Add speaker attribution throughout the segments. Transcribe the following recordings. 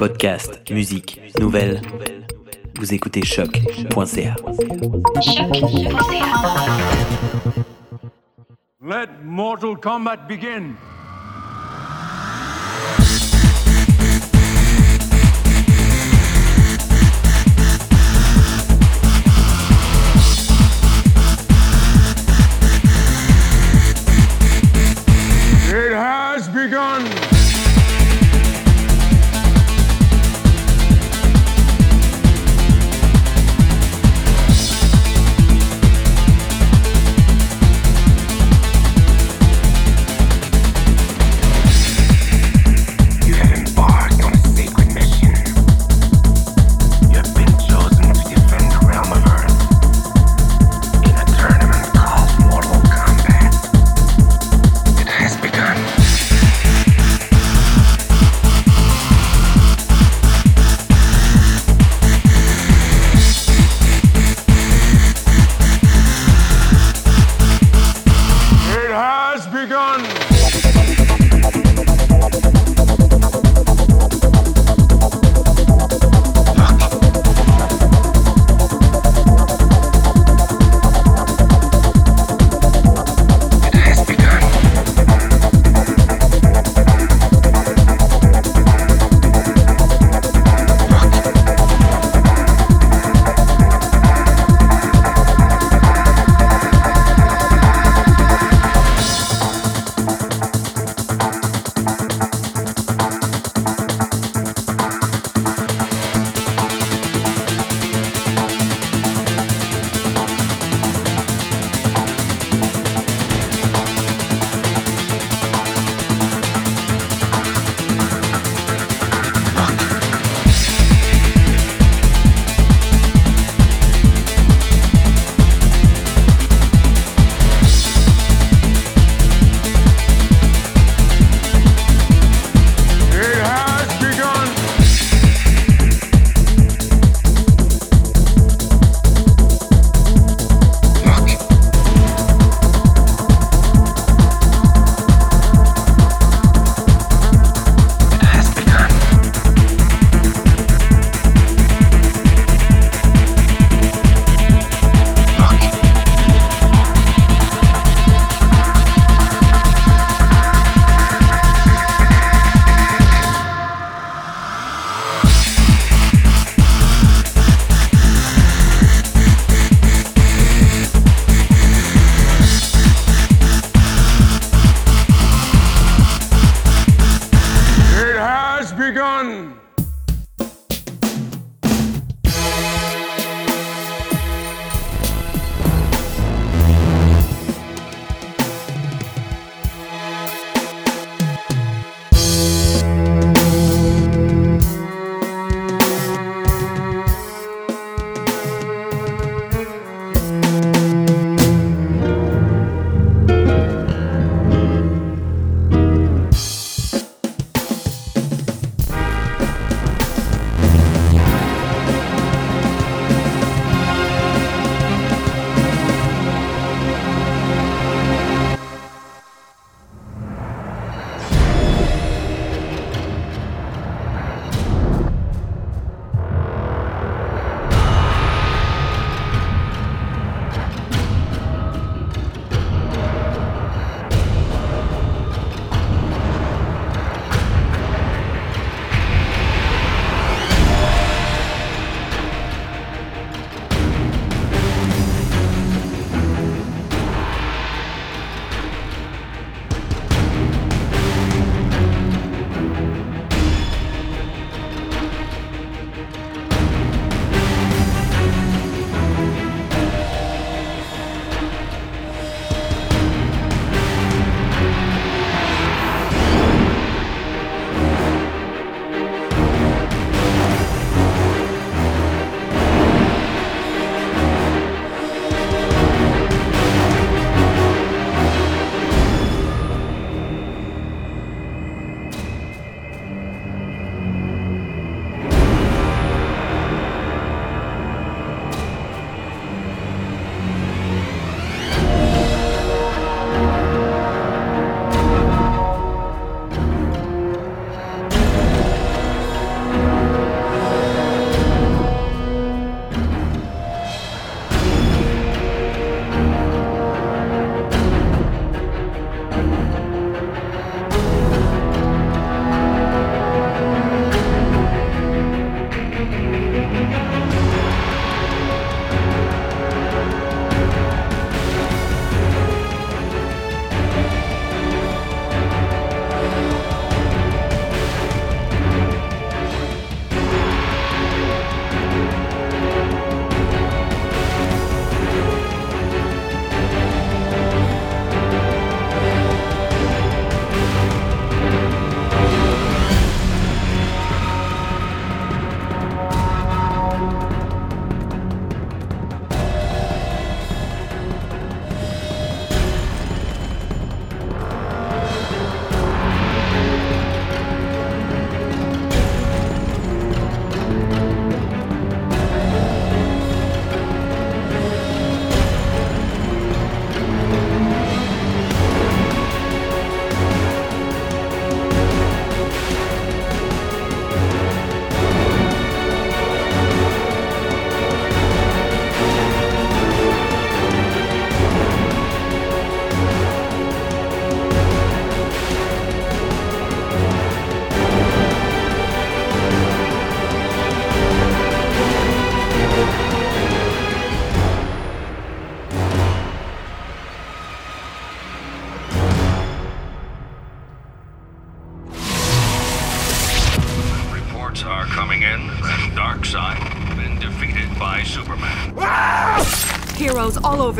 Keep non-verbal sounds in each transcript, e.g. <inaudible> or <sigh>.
Speaker 1: Podcast, musique, nouvelles. Vous écoutez choc.ca.
Speaker 2: Let Mortal Kombat begin.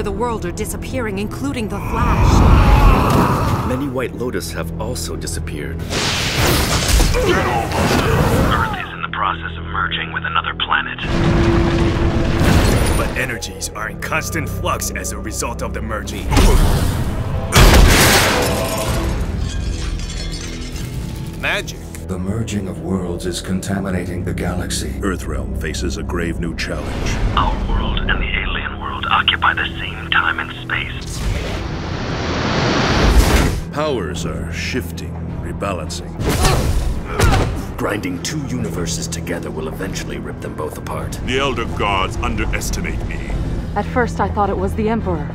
Speaker 3: Over the world are disappearing, including the Flash.
Speaker 4: Many White Lotus have also disappeared.
Speaker 5: Earth is in the process of merging with another planet.
Speaker 6: But energies are in constant flux as a result of the merging. Magic.
Speaker 7: The merging of worlds is contaminating the galaxy.
Speaker 8: Earthrealm faces a grave new challenge.
Speaker 5: Our world and the alien world occupy the same time and space.
Speaker 8: Powers are shifting, rebalancing.
Speaker 4: Grinding two universes together will eventually rip them both apart.
Speaker 9: The Elder Gods underestimate me.
Speaker 10: At first, I thought it was the Emperor.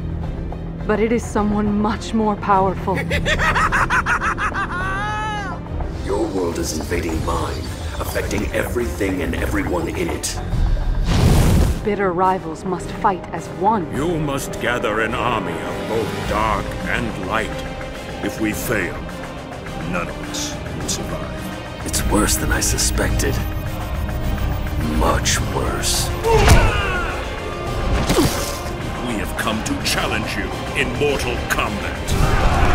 Speaker 10: But it is someone much more powerful. <laughs>
Speaker 4: Your world is invading mine, affecting everything and everyone in it.
Speaker 10: Bitter rivals must fight as one.
Speaker 8: You must gather an army of both dark and light. If we fail, none of us will survive.
Speaker 4: It's worse than I suspected. Much worse.
Speaker 8: We have come to challenge you in mortal combat.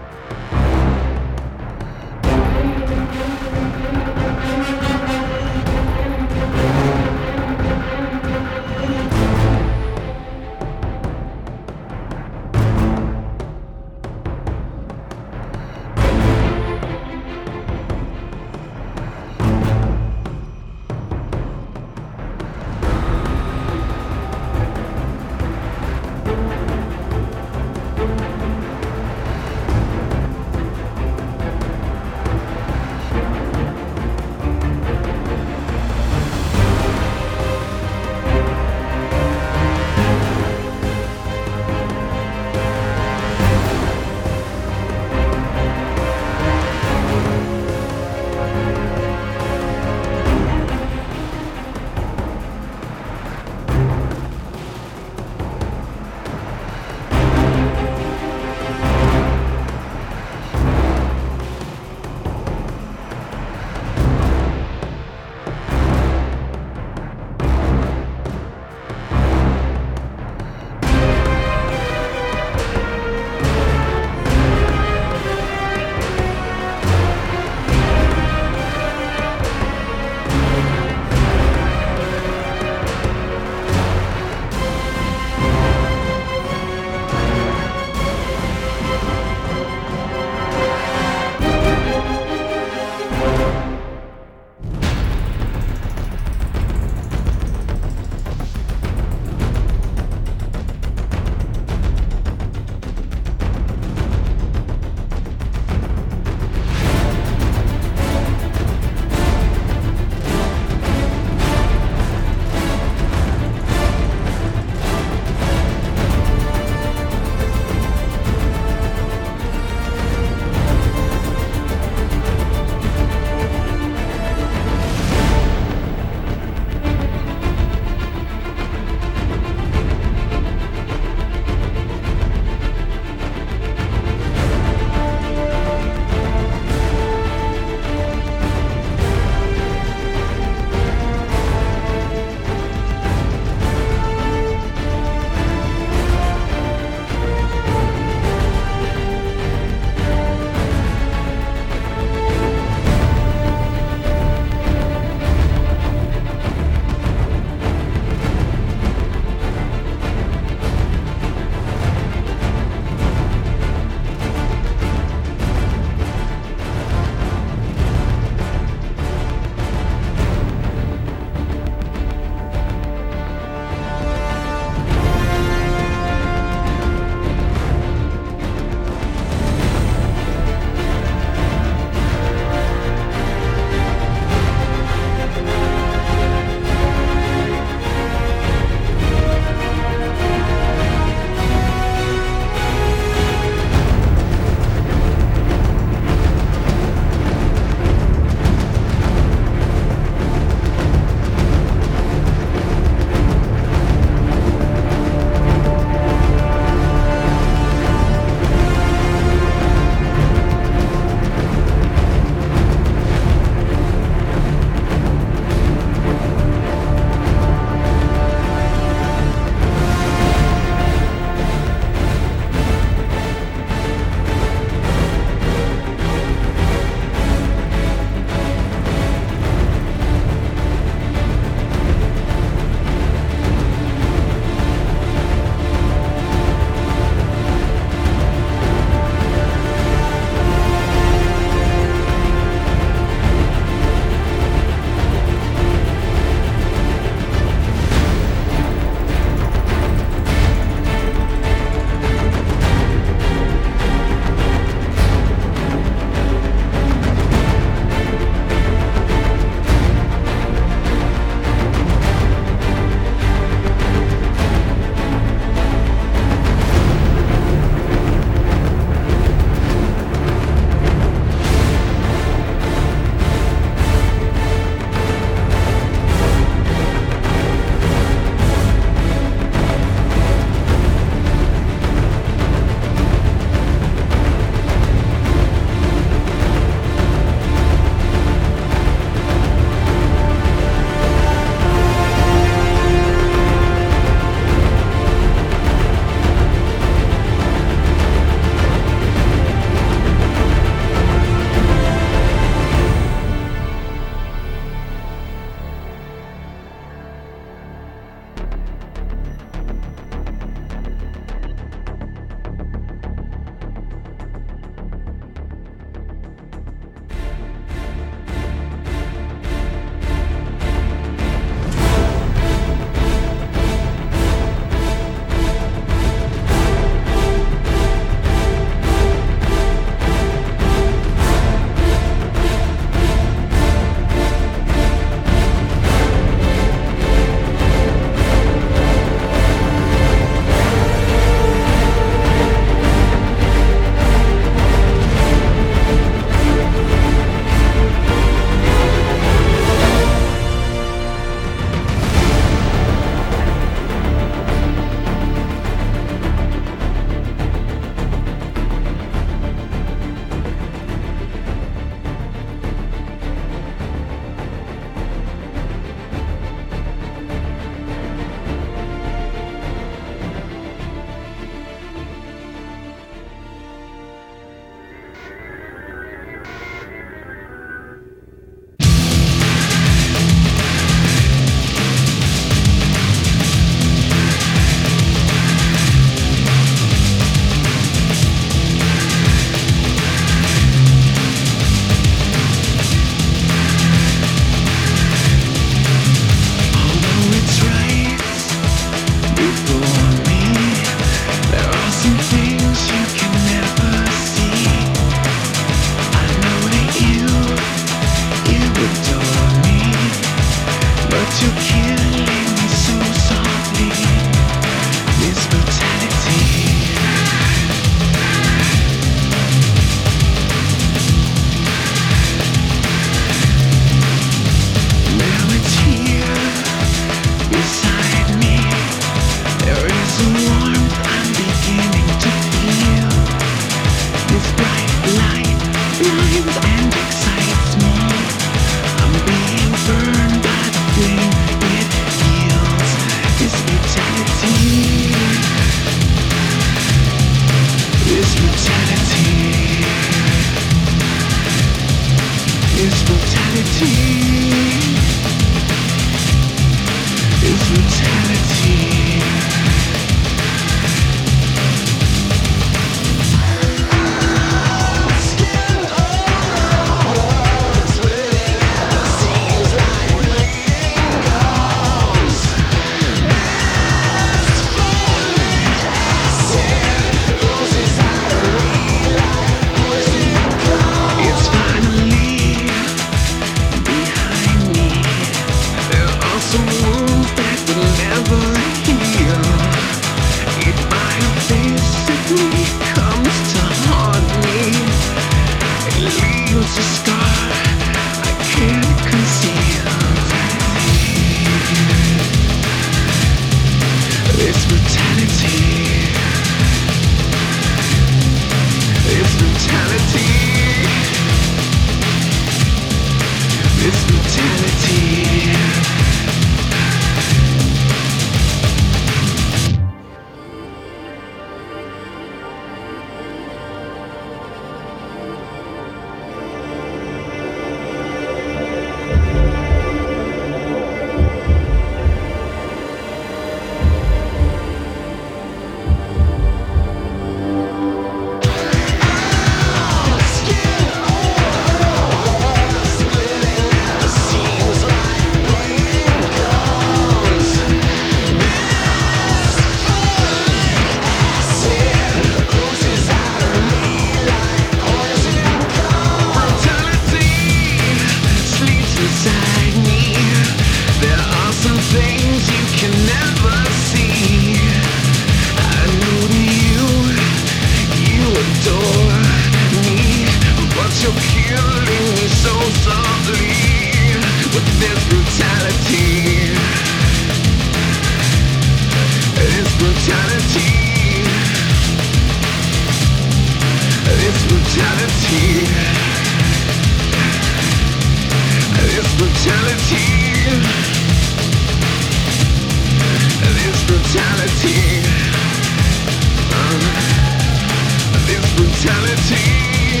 Speaker 11: Brutality.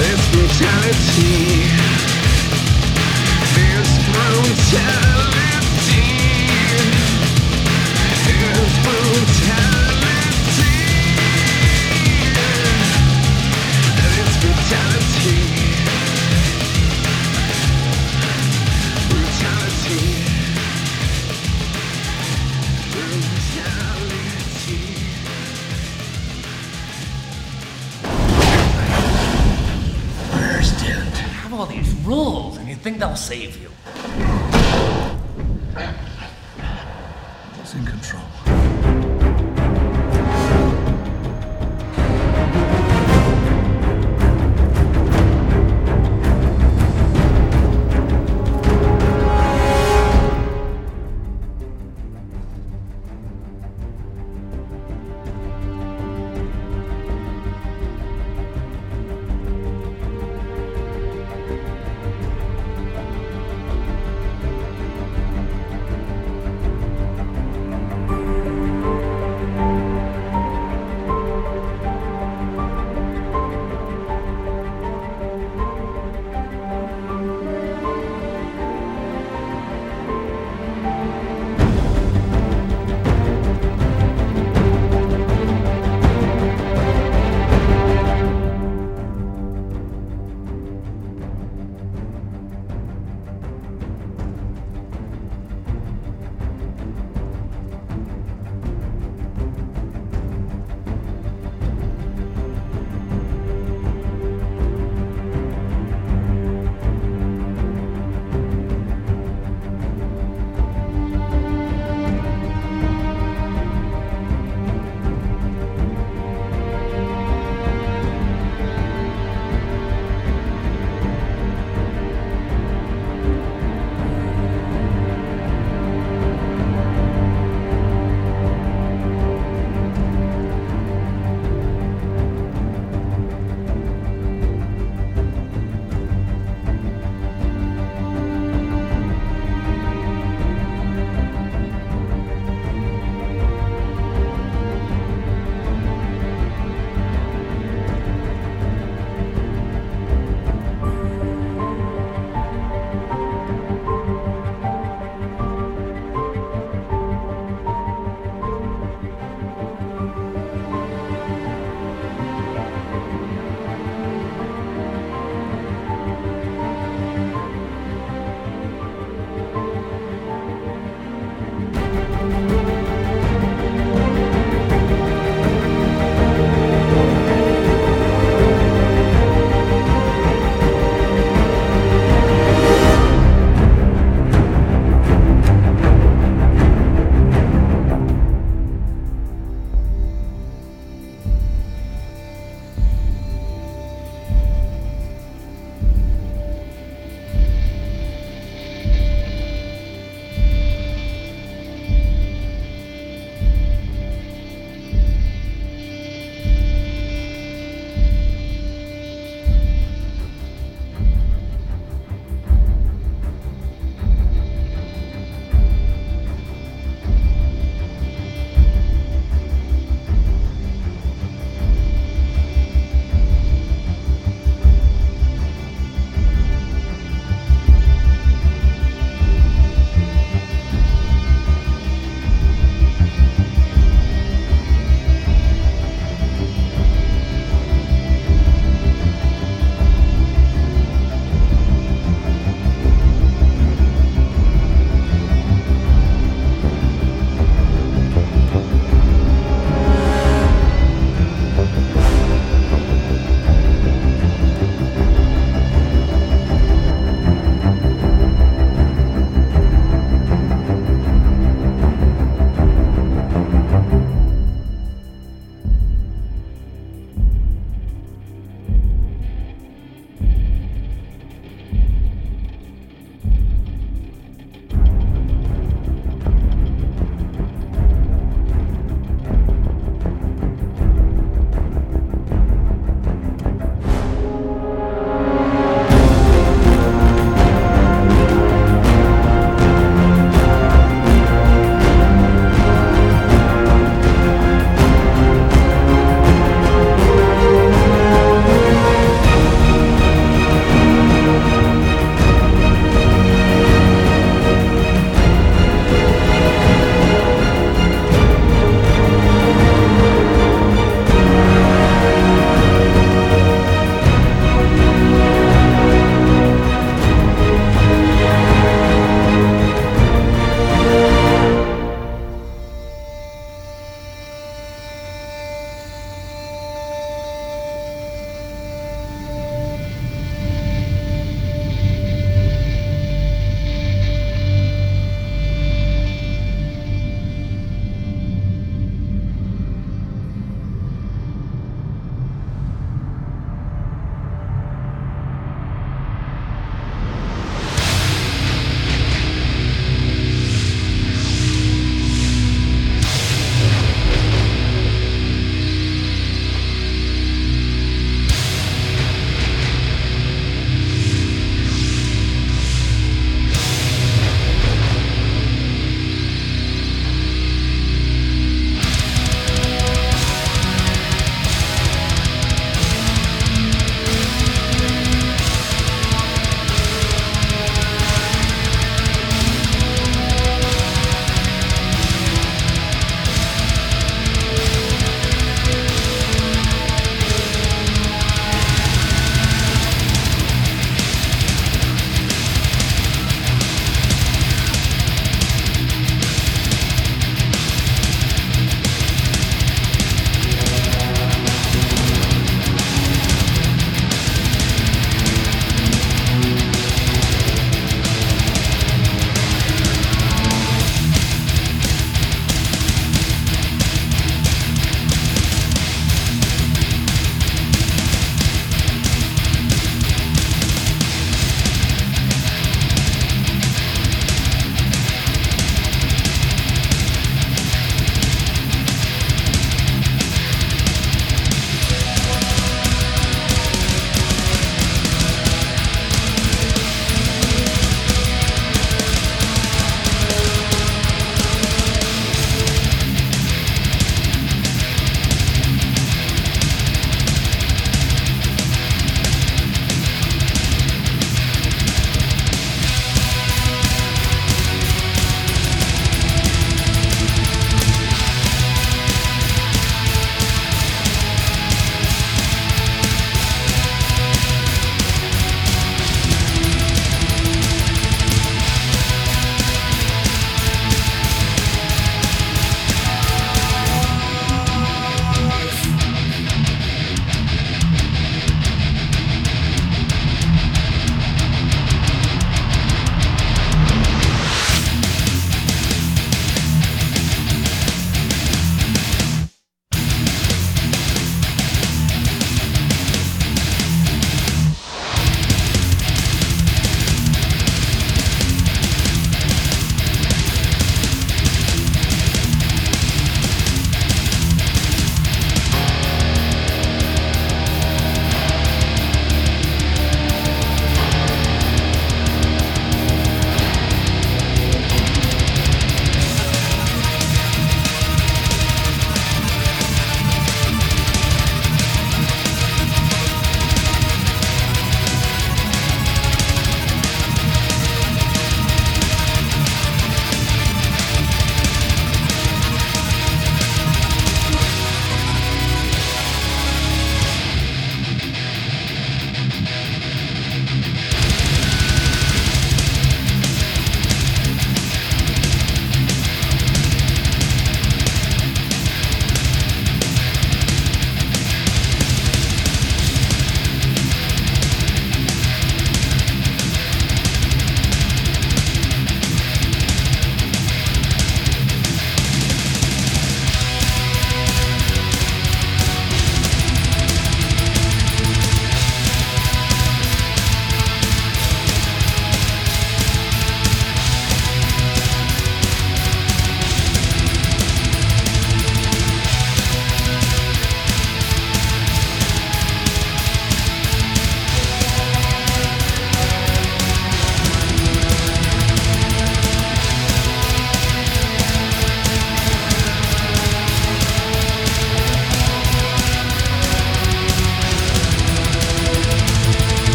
Speaker 11: This brutality. This brutality.
Speaker 12: Think